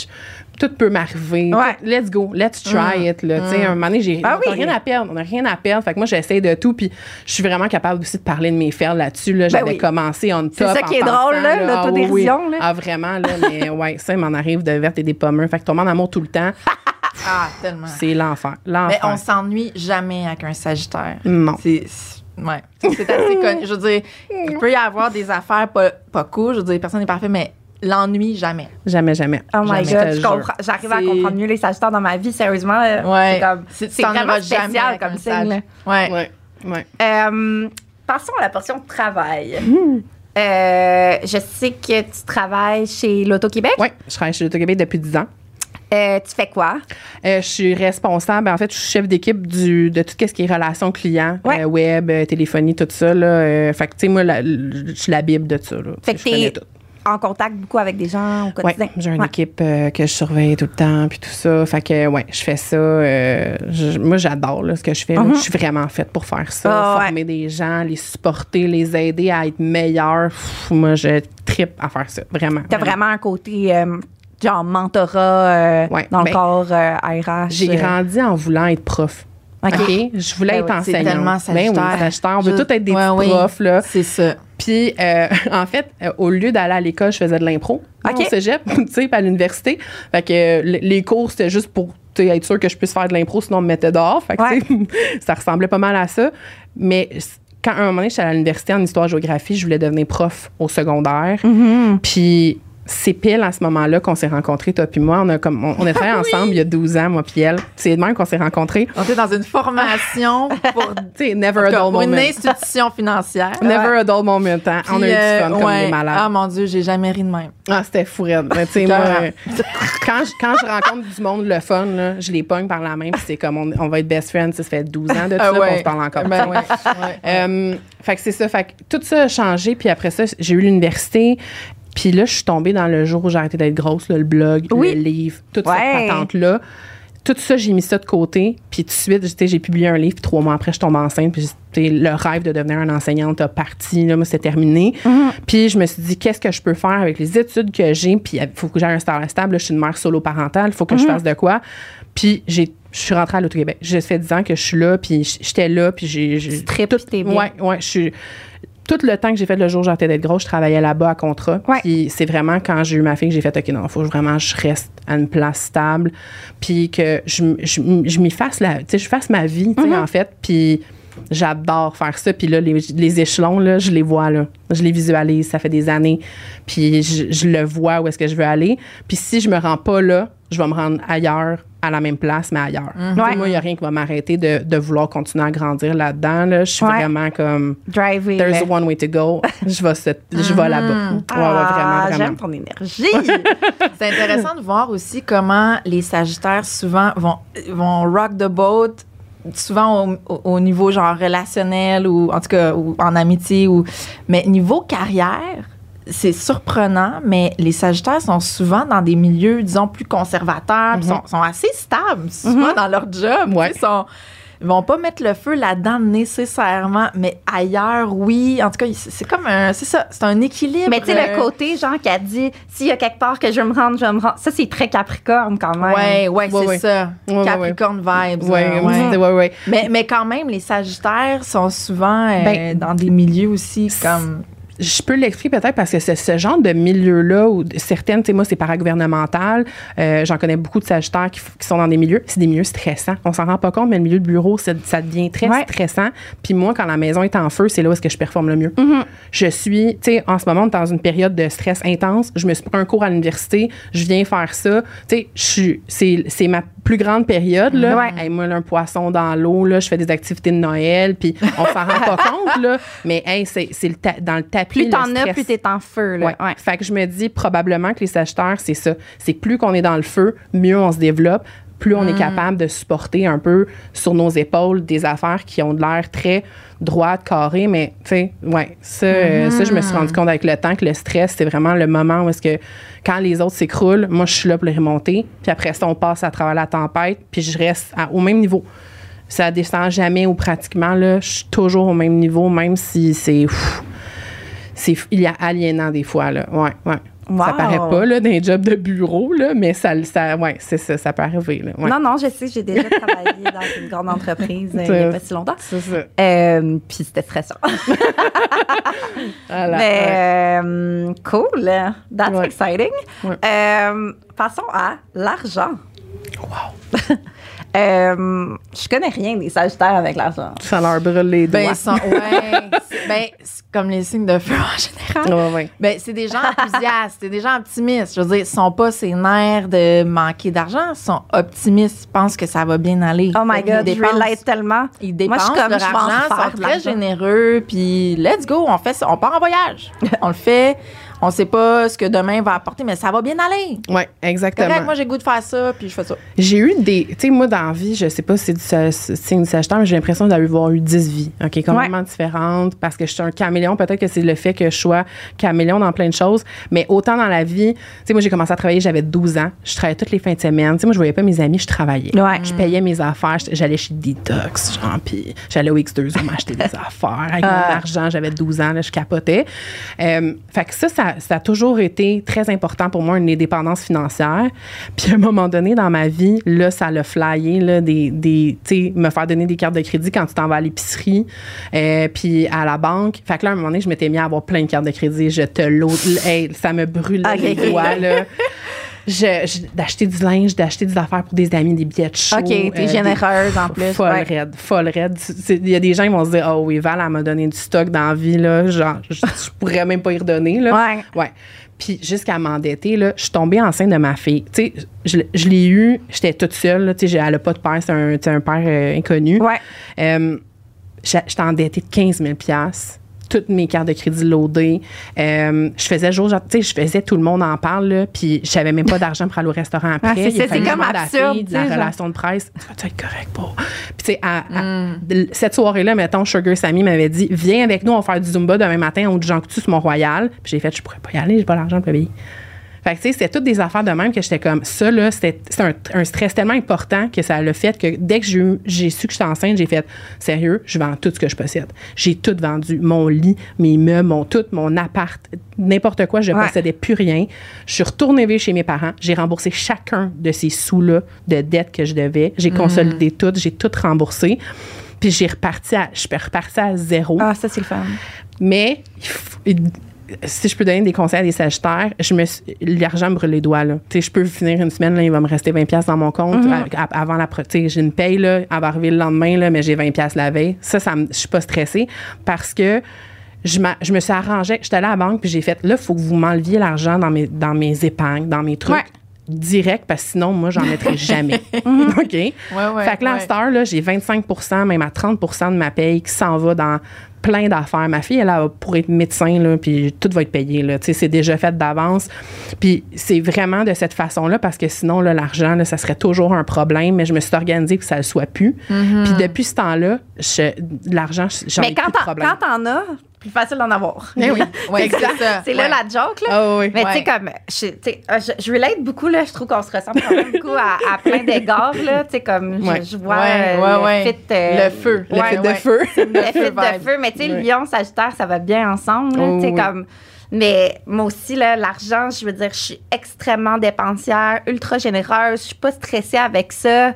tout peut m'arriver. Ouais. Let's go. Let's try it. Là. Sais, un moment donné, j'ai, Ah oui. rien à perdre. On n'a rien à perdre. Fait que moi, j'essaye de tout. Puis je suis vraiment capable aussi de parler de mes faits là-dessus. Là. J'avais Ben oui. commencé on top. ça qui est drôle, là, Ah, l'autodérision, oui, oui. Ah, vraiment, là. Mais ouais, ça, il m'en arrive de vertes et des pommures. Fait que tomber en amour tout le temps, Ah, tellement. c'est l'enfer. Mais on s'ennuie jamais avec un Sagittaire. Non. C'est. c'est- Ouais. C'est assez connu. Je veux dire, il peut y avoir des affaires pas, pas cool. Je veux dire, personne n'est parfait, mais l'ennui, jamais. Jamais, jamais. Oh my Jamais, God. J'arrive à comprendre mieux les Sagittaires dans ma vie, sérieusement. Ouais. C'est comme. C'est- vraiment spécial comme signe. Ouais. Ouais, ouais. Euh, passons à la portion de travail. Hmm. Euh, je sais que tu travailles chez l'Auto-Québec. Ouais, je travaille chez l'Auto-Québec depuis 10 ans. Euh, tu fais quoi? Euh, je suis responsable. En fait, je suis chef d'équipe du de tout ce qui est relations clients, Ouais. euh, web, téléphonie, tout ça. Là, Euh, fait que, tu sais, moi, la- je suis la bible de ça. Là. Fait que sais, je connais t'es- tout. En contact beaucoup avec des gens au Ouais, quotidien. j'ai une Ouais. équipe euh, que je surveille tout le temps, puis tout ça. Fait que, ouais, je fais ça. euh, je- moi, j'adore ce que je fais. Mhm. Je suis vraiment faite pour faire ça. Ah, ouais. former des gens, les supporter, les aider à être meilleurs. Pff, moi, je tripe à faire ça. Vraiment. T'as vraiment un côté, euh, genre, mentorat Ouais, dans le ben, corps RH. J'ai grandi en voulant être prof. OK. Je voulais Ben être oui, c'est enseignante. tellement Ben oui, sagittaire. sagittaire. On veut tous être des Ouais, petits oui. profs, là. C'est ça. Puis, euh, en fait, euh, au lieu d'aller à l'école, je faisais de l'impro OK. au cégep, tu sais, à l'université. Fait que euh, les cours, c'était juste pour être sûr que je puisse faire de l'impro, sinon on me mettait dehors. Fait que, ça ressemblait pas mal à ça. Mais quand à un moment donné, j'étais à l'université en histoire-géographie, je voulais devenir prof au secondaire. Mhm. Puis c'est pile à ce moment-là qu'on s'est rencontrés, toi puis moi. On a, comme, on, on a travaillé ensemble il y a 12 ans, moi puis elle. C'est de même qu'on s'est rencontrés. On était dans une formation pour, never a dull pour une moment. institution financière. Never a dull moment. hein. On a eu du euh, fun comme ouais. des malades. Ah mon Dieu, j'ai jamais ri de même. Ah, c'était fou raide. Mais tu sais, moi, euh, quand, je, quand je rencontre du monde le fun, là, je les pogne par la main, puis c'est comme on, on va être best friends. Ça fait 12 ans de ça, Ah puis ouais. on se parle encore. Ben. Euh, fait que c'est ça. Fait que tout ça a changé, puis après ça, j'ai eu l'université. Puis là, je suis tombée dans le jour où j'ai arrêté d'être grosse, là, le blog, Oui. le livre, toute Ouais. cette patente-là. Tout ça, j'ai mis ça de côté. Puis tout de suite, j'ai publié un livre. Puis trois mois après, je tombe enceinte. Puis le rêve de devenir une enseignante a parti. Là, moi, c'est terminé. Puis je me suis dit, qu'est-ce que je peux faire avec les études que j'ai? Puis il faut que j'ai un stable. Là, je suis une mère solo-parentale. Il faut que je fasse de quoi? Puis j'ai je suis rentrée à l'Auto-Québec. J'ai fait 10 ans que je suis là, puis j'étais là, puis j'ai... Tu tripes. Ouais, ouais, je suis... Tout le temps que j'ai fait le jour où j'arrêtais d'être grosse, je travaillais là-bas à contrat. Ouais. Puis c'est vraiment quand j'ai eu ma fille que j'ai fait, OK, non, il faut vraiment que je reste à une place stable, puis que je, je, je m'y fasse, la, tu sais, je fasse ma vie, tu sais, Mm-hmm. en fait. Puis j'adore faire ça. Puis là, les, les échelons, là, je les vois, là. Je les visualise, ça fait des années. Puis je, je le vois où est-ce que je veux aller. Puis si je me rends pas là, je vais me rendre ailleurs, à la même place, mais ailleurs. Ouais. Moi, il n'y a rien qui va m'arrêter de, de vouloir continuer à grandir là-dedans. Là. Je suis Ouais. vraiment comme... Driver. There's one way to go. Je vais, je vais là-bas. Ouais, ouais, Ah, vraiment, J'aime vraiment. ton énergie. C'est intéressant de voir aussi comment les Sagittaires souvent vont, vont rock the boat souvent au, au- au niveau genre relationnel ou en tout cas ou en amitié ou mais niveau carrière c'est surprenant, mais les Sagittaires sont souvent dans des milieux, disons, plus conservateurs, puis sont, sont assez stables, souvent dans leur job. Ouais. sais, sont- ils vont pas mettre le feu là-dedans nécessairement, mais ailleurs, oui. En tout cas, c'est comme un. C'est ça, c'est un équilibre. Mais tu sais, le côté, genre, qui a dit, s'il y a quelque part que je me rendre, je me rendre. Ça, c'est très Capricorne quand même. Ouais, ouais, Ouais, c'est ouais. ça. Ouais, Capricorne vibes. Ouais, ouais. Mais, mais quand même, les Sagittaires sont souvent euh, Ben, dans des milieux aussi comme. Je peux l'expliquer peut-être parce que c'est ce genre de milieu-là où certaines, tu sais, moi, c'est paragouvernemental. Euh, J'en connais beaucoup de Sagittaires qui, qui sont dans des milieux. C'est des milieux stressants. On s'en rend pas compte, mais le milieu de bureau, ça, devient très Ouais. stressant. Puis moi, quand la maison est en feu, c'est là où est-ce que je performe le mieux. Je suis, tu sais, en ce moment, dans une période de stress intense. Je me suis pris un cours à l'université. Je viens faire ça. Tu sais, c'est ma plus grande période, là. Ouais. Hey, moi, là, un poisson dans l'eau, là, je fais des activités de Noël, puis on s'en rend pas compte, là. Mais, hey, c'est, c'est le ta- dans le tapis. Plus t'en as, plus t'es en feu, là. Ouais. Ouais. Fait que je me dis probablement que les Sagittaires, c'est ça. C'est plus qu'on est dans le feu, mieux on se développe, plus on est capable de supporter un peu sur nos épaules des affaires qui ont de l'air très droites, carrées, mais tu sais, ouais, ça, euh, ça, je me suis rendu compte avec le temps que le stress, c'est vraiment le moment où est-ce que quand les autres s'écroulent, moi, je suis là pour les remonter, puis après ça, on passe à travers la tempête, puis je reste à- au même niveau. Ça descend jamais ou pratiquement, là, je suis toujours au même niveau, même si c'est... c'est il y a aliénant des fois là. Ouais ouais ça paraît pas là d'un job de bureau là mais ça ça ouais c'est ça ça peut arriver là ouais. Non, non, je sais, j'ai déjà travaillé dans une grande entreprise euh, il n'y a pas si longtemps. c'est ça Euh, puis c'était stressant. Voilà. Ouais. Mais euh, cool. That's Ouais. exciting. Euh, passons à l'argent. wow Euh, je connais rien des Sagittaires avec l'argent. ça leur brûle les doigts Ben, ils sont, ouais, c'est- ben, c'est comme les signes de feu en général. ouais, ouais. Ben, c'est des gens enthousiastes, c'est des gens optimistes. Je veux dire, ils sont pas ces nerfs de manquer d'argent, ils sont optimistes, ils pensent que ça va bien aller. Oh my God, je dépensent- relate tellement. Ils Moi, je suis comme, leur argent, faire sont très généreux, puis let's go, on fait ça, on part en voyage. on le fait, On sait pas ce que demain va apporter, mais ça va bien aller. Oui, exactement. Correct, moi, j'ai goût de faire ça, puis je fais ça. J'ai eu des. Tu sais, moi, dans la vie, je sais pas si c'est du signe du Sagittaire, mais j'ai l'impression d'avoir eu 10 vies, OK, complètement différentes, parce que je suis un caméléon. Peut-être que c'est le fait que je sois caméléon dans plein de choses, mais autant dans la vie. Tu sais, moi, j'ai commencé à travailler, j'avais 12 ans. Je travaillais toutes les fins de semaine. Tu sais, moi, je voyais pas mes amis, je travaillais. Ouais. Je payais mes affaires. J'allais chez Detox, genre, puis j'allais au X2O m'acheter des affaires. Avec mon argent, j'avais 12 ans, là, je capotais. Euh, fait que ça, ça, ça a toujours été très important pour moi, une indépendance financière. Puis à un moment donné dans ma vie, là, ça l'a flyé, là, des, des tu sais, me faire donner des cartes de crédit quand tu t'en vas à l'épicerie, euh, puis à la banque. Fait que là, à un moment donné, je m'étais mis à avoir plein de cartes de crédit. Je te l'autre. Hey, ça me brûlait Ok, les doigts, là. D'acheter du linge, d'acheter des affaires pour des amis, des billets de show. OK, t'es euh, généreuse en plus. Folle ouais. raide, folle raide. Il y a des gens qui vont se dire, oh oui, Val, elle m'a donné du stock dans la vie, là. Genre, je, je pourrais même pas y redonner, là. Ouais. Ouais. Puis jusqu'à m'endetter, là, je suis tombée enceinte de ma fille. Tu sais, je, je l'ai eu, j'étais toute seule, là. Tu sais, elle a pas de père, c'est un, père euh, inconnu. Ouais. Euh, J'étais endettée de 15 000 toutes mes cartes de crédit loadées. Euh, je faisais jour, tu sais, je faisais tout le monde en parle, là, puis je n'avais même pas d'argent pour aller au restaurant après. Ah, c'est Il a ça, fallu c'est comme absurde, fille la genre. relation de presse. Tu vas être correct pour. Puis, tu sais, de- cette soirée-là, mettons, Sugar Sammy m'avait dit Viens avec nous, on va faire du Zumba demain matin au Jean Coutu sur Mont-Royal. Puis j'ai fait Je pourrais pas y aller, j'ai pas l'argent pour payer. Fait que, tu sais, c'était toutes des affaires de même que j'étais comme, ça, là, c'était c'était un, un stress tellement important que ça a le fait que dès que j'ai su que j'étais enceinte, j'ai fait, sérieux, je vends tout ce que je possède. J'ai tout vendu. Mon lit, mes meubles, mon tout, mon appart, n'importe quoi, je Ouais. possédais plus rien. Je suis retournée vivre chez mes parents. J'ai remboursé chacun de ces sous-là de dettes que je devais. J'ai consolidé tout, j'ai tout remboursé. Puis j'ai reparti à, je suis repartie à zéro. Ah, ça, c'est le fun. Mais il faut- il- si je peux donner des conseils à des sagittaires, je me l'argent me brûle les doigts. Là. Tu sais, Je peux finir une semaine, là, il va me rester 20$ piastres dans mon compte. À- à- avant la pro- tu sais, J'ai une paye, là, elle va arriver le lendemain, là, mais j'ai 20$ piastres la veille. Ça, ça me- je suis pas stressée parce que je, je me suis arrangée. J'étais allée à la banque puis j'ai fait là, il faut que vous m'enleviez l'argent dans mes, dans mes épargnes, dans mes trucs. Ouais. Direct, parce que sinon, moi, j'en mettrai jamais. OK? ouais, fait que là, à ouais. cette heure, là, j'ai 25 même à 30% de ma paye qui s'en va dans plein d'affaires. Ma fille, elle a pour être médecin, là, puis tout va être payé. Là. Tu sais, C'est déjà fait d'avance. Puis c'est vraiment de cette façon-là, parce que sinon, là, l'argent, là, ça serait toujours un problème, mais je me suis organisée que ça ne le soit plus. Puis depuis ce temps-là, je- l'argent, j'en ai Mais quand plus de t'en problème. quand t'en as, plus facile d'en avoir. Eh oui. Ouais, c'est ça. C'est là la joke, là. Ah oui. Mais tu Ouais. sais, comme, je, tu sais, je, je relate beaucoup, là. Je trouve qu'on se ressemble quand même beaucoup à, à plein d'égards, là. Tu sais, comme, je- vois euh, le fit. euh, Le feu. Le fait de feu. le fit feu de feu. Mais tu sais. Lion, Sagittaire, ça va bien ensemble. Oh, tu sais, oui. comme. Mais moi aussi, là, l'argent, je veux dire, je suis extrêmement dépensière, ultra généreuse. Je suis pas stressée avec ça.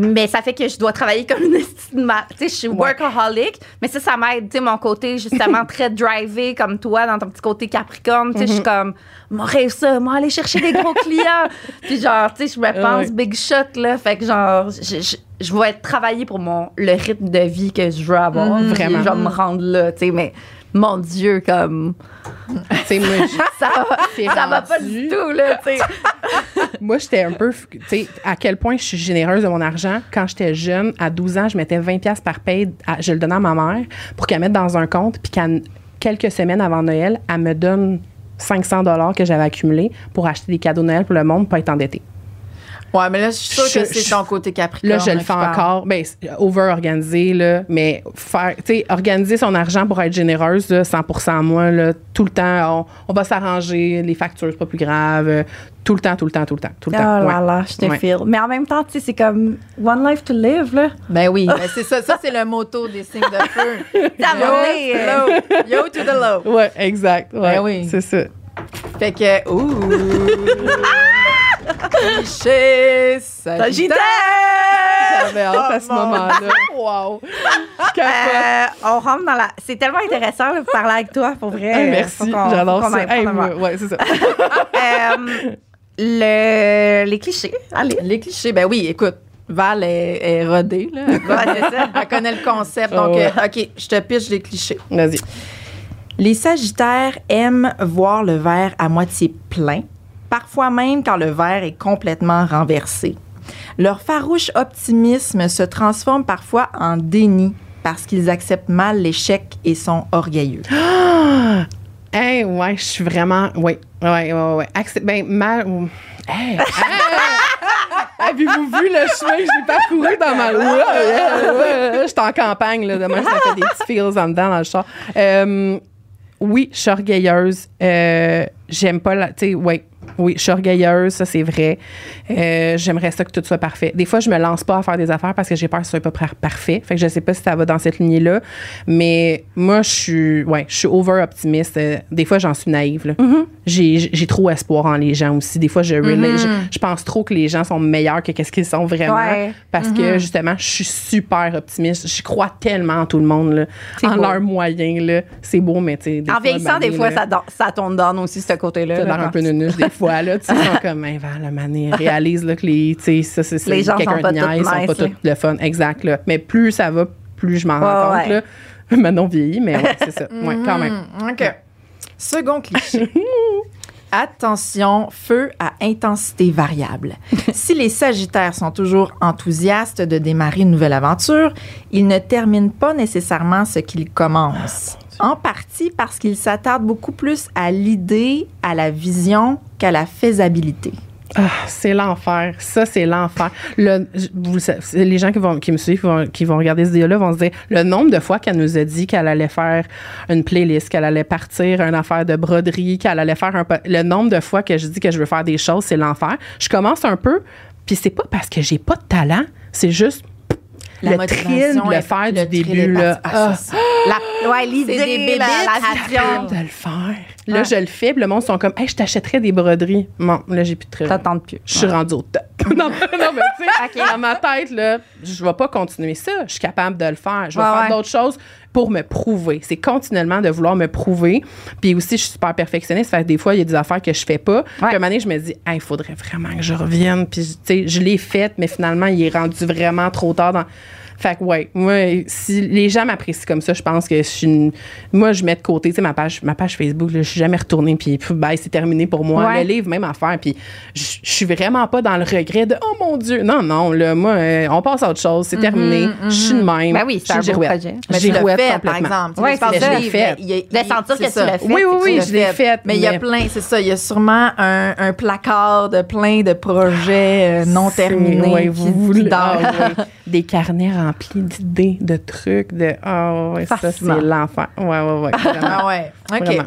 Mais ça fait que je dois travailler comme une Tu sais, je suis workaholic, mais ça, ça m'aide. Tu sais, mon côté, justement, très drivé comme toi, dans ton petit côté capricorne. Tu sais, je suis comme, moi, rêve ça, moi, aller chercher des gros clients. Puis, genre, tu sais, je me pense ouais. big shot, là. Fait que, genre, je, je, je vais travailler pour mon, le rythme de vie que je veux avoir. Vraiment. Je vais me rendre là, tu sais, mais mon Dieu, comme, moi, ça va, ça va pas du tout, là, tu. Moi, j'étais un peu. Tu sais, à quel point je suis généreuse de mon argent. Quand j'étais jeune, à 12 ans, je mettais 20$ piastres par paye. à- je le donnais à ma mère pour qu'elle mette dans un compte. Puis qu'à quelques semaines avant Noël, elle me donne 500 que j'avais accumulés pour acheter des cadeaux de Noël pour le monde, pour être endettée. Ouais, mais là, je suis sûre Je- que c'est ton côté capricorne. Là, je le fais encore. Ben, c'est over-organisé, là. Mais faire, tu sais, organiser son argent pour être généreuse, là, 100 moi, là, tout le temps, on, on va s'arranger. Les factures, c'est pas plus grave. euh, Tout le temps, tout le temps, tout le temps, tout Oh le temps. là Ouais. là, je te Ouais. feel. Mais en même temps, tu sais, c'est comme one life to live, là. Ben oui, ben c'est ça. Ça, c'est le motto des signes de feu. Aller, euh, low. Yo to the low. Ouais, exact. Ouais, Ben oui. C'est ça. Fait que, ouh. Cliché, Sagittaire. J'avais hâte à ce Oh, moment-là. wow. Euh, on rentre dans la. C'est tellement intéressant de parler avec toi, pour vrai. Faut merci, j'adore ça. Hey, moi, ouais, c'est ça. Euh, le, les clichés. Allez. Les clichés, ben oui, écoute, Val est, est rodée, là. Elle Ouais, c'est ça. Elle connaît le concept. Ah Donc, ouais. euh, OK, je te pitche les clichés. Vas-y. Les Sagittaires aiment voir le verre à moitié plein, parfois même quand le verre est complètement renversé. Leur farouche optimisme se transforme parfois en déni parce qu'ils acceptent mal l'échec et sont orgueilleux. Hey, ouais, je suis vraiment. Oui, ouais, ouais, ouais. Accep- ben, mal. Hey, hey! Avez-vous vu le chemin que j'ai parcouru dans ma. Ouais, ouais, ouais. J'étais en campagne, là. Demain, ça fait des petits feels en dedans dans le char. Euh, oui, je suis orgueilleuse. Euh, J'aime pas la. Tu sais, oui. Oui, je suis orgueilleuse, ça c'est vrai. Euh, J'aimerais ça que tout soit parfait. Des fois, je me lance pas à faire des affaires parce que j'ai peur que ce soit pas par- parfait. Fait que je sais pas si ça va dans cette lignée-là. Mais moi, je suis, ouais, je suis over optimiste. Euh, des fois, j'en suis naïve. là. J'ai j'ai trop espoir en les gens aussi. Des fois, je, relate- je, je pense trop que les gens sont meilleurs que qu'est-ce qu'ils sont vraiment. Ouais. Parce que justement, je suis super optimiste. Je crois tellement en tout le monde, là, en beau. leurs moyens. là. C'est beau, mais tu sais. des En fois, vieillissant, des fois, là, ça, don- ça tombe down aussi, ce côté-là. T'as là, un peu nunuche des fois, là. Tu sais, sont comme, hey, Val, la mané, réalise, là, que les, tu sais, ça, c'est, c'est Les gens quelqu'un sont pas de niaise, sont pas tous le fun. Exact, là. Mais plus ça va, plus je m'en Ouais, rends compte, ouais. là. Maintenant, mais ouais, c'est ça. Ouais, quand même. Mm, OK. Second cliché. Attention, feu à intensité variable. si les Sagittaires sont toujours enthousiastes de démarrer une nouvelle aventure, ils ne terminent pas nécessairement ce qu'ils commencent. En partie parce qu'ils s'attardent beaucoup plus à l'idée, à la vision qu'à la faisabilité. Ah, c'est l'enfer. Ça, c'est l'enfer. Vous, les gens qui, vont, qui me suivent, qui vont, regarder ce vidéo-là, vont se dire le nombre de fois qu'elle nous a dit qu'elle allait faire une playlist, qu'elle allait partir une affaire de broderie, qu'elle allait faire un. Le nombre de fois que je dis que je veux faire des choses, c'est l'enfer. Je commence un peu, puis c'est pas parce que j'ai pas de talent, c'est juste La le thrill de le faire le du début. Là. Ah, Ah. La, ouais, l'idée, des la, bébites la vision. de le faire. Là, je le fais, le monde sont comme, hey, je t'achèterais des broderies. Bon, là, j'ai plus de thrill. T'attends plus. Je suis rendue au top. non, mais- non, mais tu sais, dans ma tête, là, je vais pas continuer ça. Je suis capable de le faire. Je vais Ouais, faire ouais. d'autres choses pour me prouver. C'est continuellement de vouloir me prouver. Puis aussi, je suis super perfectionniste. Fait que des fois, il y a des affaires que je fais pas. Puis à un moment donné, je me dis, il faudrait vraiment que je revienne. Puis, tu sais, je l'ai faite, mais finalement, il est rendu vraiment trop tard dans. Fait que, ouais, moi, si les gens m'apprécient comme ça, je pense que je suis une- Moi, je mets de côté, tu sais, ma page, ma page Facebook, là, je suis jamais retournée, puis bye, c'est terminé pour moi. Ouais. Le livre, même affaire, puis je je suis vraiment pas dans le regret de oh mon Dieu. Non, non, là, moi, euh, on passe à autre chose, c'est terminé. Je suis de même. Ben oui, c'est Je un beau projet. Mais tu l'as fait, par exemple. Tu Ouais, tu ça. livre, fait. De sentir que tu ça. l'as fait. Oui, oui, tu oui, l'as je l'ai fait. Mais il y a plein, c'est ça, il y a sûrement un, un placard de plein de projets euh, non terminés qui, vous ah. Des carnets d'idées, de trucs, de. Ah, ouais, ça, c'est l'enfer. Ouais, ouais, ouais. Ah ouais, OK. Vraiment.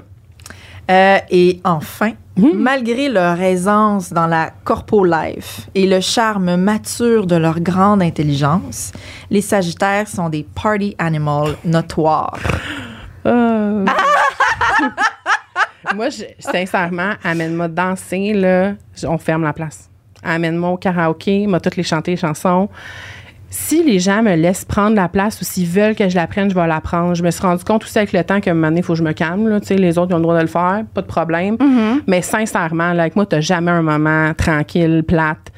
Euh, et enfin, Mhm. malgré leur aisance dans la corpo life et le charme mature de leur grande intelligence, les Sagittaires sont des party animals notoires. Ah. Moi, je- sincèrement, amène-moi danser, là, on ferme la place. Amène-moi au karaoké, m'a toutes les chanter les chansons. Si les gens me laissent prendre la place ou s'ils veulent que je la prenne, je vais la prendre. Je me suis rendu compte aussi avec le temps qu'à un moment donné, il faut que je me calme. Là. Tu sais, Les autres ils ont le droit de le faire, pas de problème. Mais sincèrement, là, avec moi, tu jamais un moment tranquille, plate.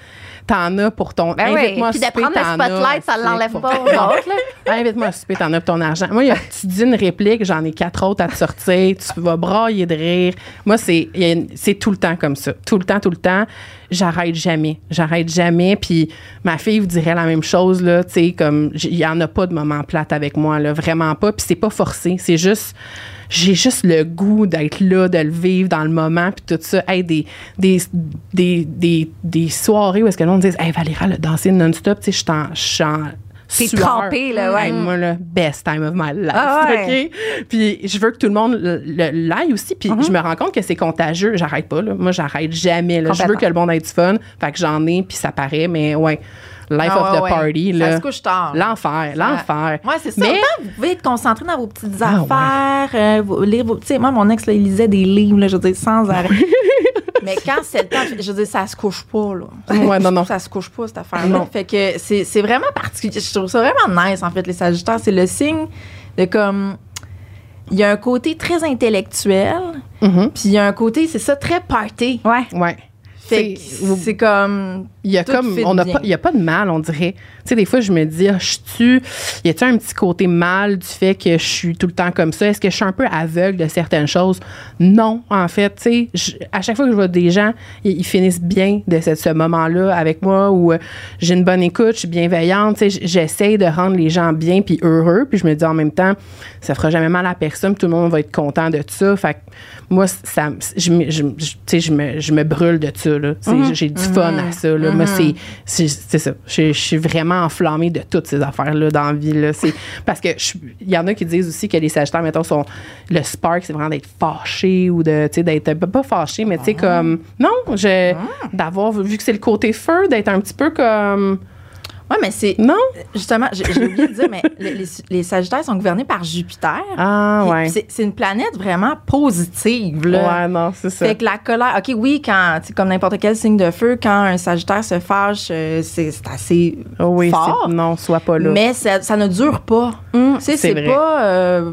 T'en as pour ton. Ben. Invite-moi Puis de prendre le spotlight, ça l'enlève pas aux autres. Invite-moi à souper, t'en as pour ton argent. Moi, il y a- tu dis une réplique, j'en ai quatre autres à te sortir, tu vas brailler de rire. Moi, c'est c'est tout le temps comme ça. Tout le temps, tout le temps. J'arrête jamais. J'arrête jamais. Puis ma fille vous dirait la même chose, là. Tu sais, comme, il y en a pas de moment plate avec moi, là. Vraiment pas. Puis c'est pas forcé. C'est juste, j'ai juste le goût d'être là, de le vivre dans le moment, puis tout ça. Hey, des, des, des, des, des soirées où est-ce que le monde dit, hey, Valérie, elle a dansé non-stop, tu sais, je suis en- sueur. trempée, là, ouais. Hey, moi, là, best time of my life. Ah ouais. OK? Puis je veux que tout le monde le- le- l'aille aussi. Puis je me rends compte que c'est contagieux. J'arrête pas, là. Moi, j'arrête jamais. Là. Je veux que le monde ait du fun. Fait que j'en ai, puis ça paraît, mais ouais. Life Ah of ouais, the ouais. party, Ça là. se couche tard. L'enfer, l'enfer. Ouais, c'est ça. Mais- vous pouvez être concentré dans vos petites Ah, affaires, euh, lire vos. Tu sais, moi, mon ex, là, il lisait des livres, là, je veux dire, sans arrêt. Mais quand c'est le temps, je veux dire, ça se couche pas, là. Ouais, non, non. Ça se couche pas, cette affaire-là. Fait que c'est c'est vraiment particulier. Je trouve ça vraiment nice, en fait, les Sagittaires. C'est le signe de comme. Il y a un côté très intellectuel, Mhm. puis il y a un côté, c'est ça, très party. Ouais. Ouais. Fait c'est comme. Il y a Tout comme on a pas il y a pas de mal on dirait. Tu sais des fois je me dis ah, je tu y a-tu un petit côté mal du fait que je suis tout le temps comme ça? Est-ce que je suis un peu aveugle de certaines choses? Non en fait tu sais à chaque fois que je vois des gens ils, ils finissent bien de ce, ce moment-là avec moi où euh, j'ai une bonne écoute je suis bienveillante tu sais j'essaie de rendre les gens bien puis heureux. Puis je me dis en même temps ça fera jamais mal à personne tout le monde va être content de ça. Fait que moi ça je me- je, je- me je me brûle de ça là. Sais, j'ai du fun à ça là c'est c'est c'est ça. Je, je suis vraiment enflammée de toutes ces affaires là dans la vie là. Parce que je- il y en a qui disent aussi que les sagittaires mettons sont le spark c'est vraiment d'être fâché ou de d'être pas- fâché mais tu sais comme non je d'avoir vu que c'est le côté feu d'être un petit peu comme Ouais, mais c'est. non? Justement, j'ai oublié de dire, mais les, les- les Sagittaires sont gouvernés par Jupiter. ah ouais c'est- une planète vraiment positive, là. ouais non c'est ça Fait que la colère, OK, oui, quand, comme n'importe quel signe de feu, quand un Sagittaire se fâche, euh, c'est assez Oh oui fort. non sois pas là Mais ça, ça ne dure pas. tu sais, c'est pas. euh,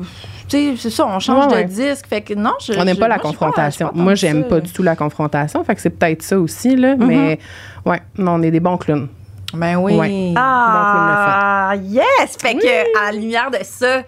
tu sais, c'est ça, on change Ouais, ouais. de disque. Fait que non, je. On n'aime pas la moi, confrontation. je suis Moi, j'aime pas du tout la confrontation. Fait que c'est peut-être ça aussi, là. Mm-hmm. Mais, ouais, non, on est des bons clowns. Ben oui. Ouais. Ah, yes! Fait que, à la lumière de ça,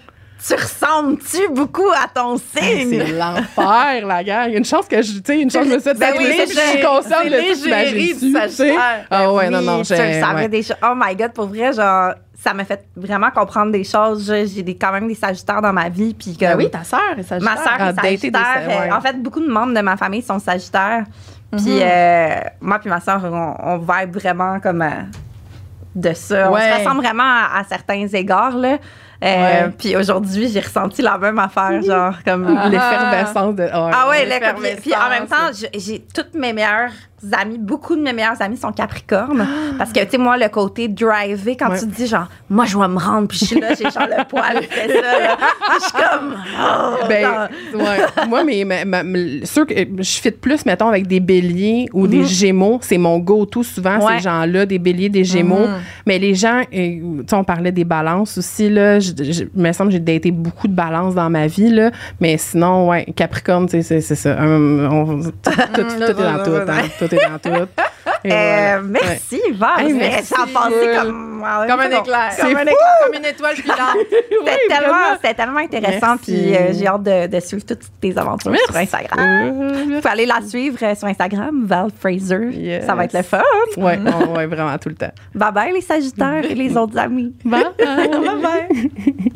tu ressembles-tu beaucoup à ton signe? C'est l'enfer, la gang. Une chance que je, tu sais, une chance que je me suis fait Ben ça, oui, je c'est suis consciente de ça, sais? Sagittaire. Ah ouais, non, Oui, non, je j'ai, ouais. des choses. Oh my God, pour vrai, genre, ça m'a fait vraiment comprendre des choses. Je- J'ai des, quand même des sagittaires dans ma vie. Puis Ben comme- oui, ta sœur est Sagittaire. Ma sœur Ah, est des sagittaire. sa- ouais. En fait, beaucoup de membres de ma famille sont sagittaires. Puis Mhm. euh, moi puis ma sœur, on, on vibe vraiment comme euh, de ça. Ouais. On se ressemble vraiment à, à certains égards, là. Euh. Puis aujourd'hui, j'ai ressenti la même affaire, genre comme... Ah. L'effervescence de. Ah ouais, puis, en même temps, j'ai toutes mes meilleures amies, beaucoup de mes meilleures amies sont Capricornes. Parce que, tu sais, moi, le côté driver, quand Ouais. tu te dis, genre, moi, je vais me rendre, puis je suis là, j'ai genre le poil, fait ça, là. Je suis comme, oh, Ben, ouais. Moi, mais, ma- ma- ma- sûr que je fit plus, mettons, avec des béliers ou Mhm. des gémeaux. C'est mon go-to souvent, Ouais. ces gens-là, des béliers, des gémeaux. Mhm. Mais les gens, tu sais, on parlait des balances aussi, là. Je, je- il me semble que j'ai daté beaucoup de balances dans ma vie, là. Mais sinon, ouais, Capricorne, tu sais, c'est ça. On- tout, tout- tout est dans tout, hein. Tout est dans tout. Et Euh, voilà. merci, Val. Hey, Mais merci, ça a passé Will. comme, Comme un éclair. Comme un C'est éclair. Comme une étoile filante. C'était Oui, tellement, intéressant. Merci. Puis euh, j'ai hâte de, de suivre toutes tes aventures Merci. sur Instagram. Euh, Vous pouvez aller la suivre euh, sur Instagram, Val Fraser. Yes. Ça va être le fun. Ouais, on- ouais, vraiment tout le temps. Bye bye les Sagittaires et les autres amis. Bye. bye bye.